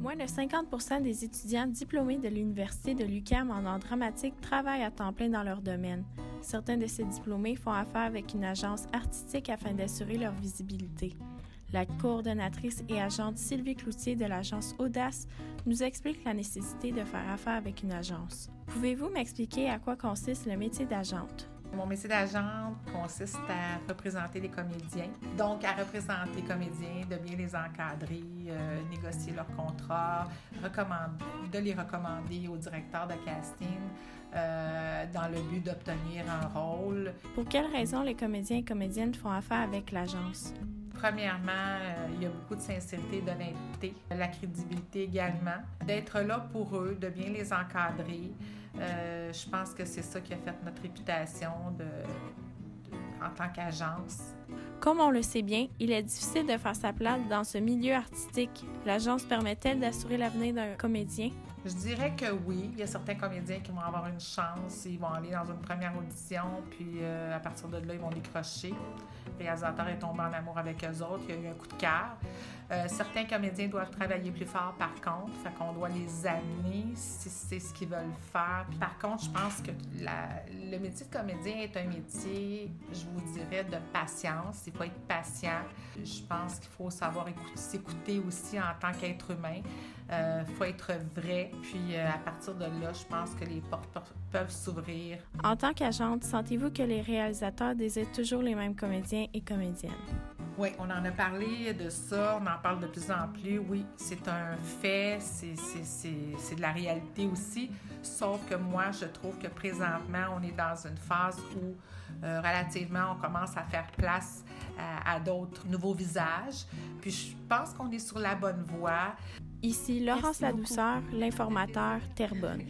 Moins de 50% des étudiants diplômés de l'Université de l'UQAM en art dramatique travaillent à temps plein dans leur domaine. Certains de ces diplômés font affaire avec une agence artistique afin d'assurer leur visibilité. La coordonnatrice et agente Sylvie Cloutier de l'agence Audace nous explique la nécessité de faire affaire avec une agence. Pouvez-vous m'expliquer à quoi consiste le métier d'agente? Mon métier d'agent consiste à représenter les comédiens, donc à représenter les comédiens, de bien les encadrer, euh, négocier leurs contrats, de les recommander au directeur de casting euh, dans le but d'obtenir un rôle. Pour quelles raisons les comédiens et comédiennes font affaire avec l'agence? Premièrement, euh, il y a beaucoup de sincérité, d'honnêteté, la crédibilité également, d'être là pour eux, de bien les encadrer. Euh, je pense que c'est ça qui a fait notre réputation en tant qu'agence. Comme on le sait bien, il est difficile de faire sa place dans ce milieu artistique. L'agence permet-elle d'assurer l'avenir d'un comédien? Je dirais que oui. Il y a certains comédiens qui vont avoir une chance. Ils vont aller dans une première audition, puis euh, à partir de là, ils vont décrocher. Le réalisateur est tombé en amour avec eux autres. Il y a eu un coup de cœur. Euh, certains comédiens doivent travailler plus fort, par contre. Fait qu'on doit les amener si c'est ce qu'ils veulent faire. par contre, je pense que le métier de comédien est un métier, je vous dirais, de patience. Il faut être patient. Je pense qu'il faut savoir s'écouter aussi en tant qu'être humain. Il euh, faut être vrai. Puis euh, à partir de là, je pense que les portes peuvent s'ouvrir. En tant qu'agente, sentez-vous que les réalisateurs désirent toujours les mêmes comédiens et comédiennes? Oui, on en a parlé de ça, on en parle de plus en plus. Oui, c'est un fait, c'est de la réalité aussi. Sauf que moi, je trouve que présentement, on est dans une phase où euh, relativement, on commence à faire place à, à d'autres nouveaux visages. Puis je pense qu'on est sur la bonne voie. Ici Laurence Ladouceur, l'informateur Terrebonne.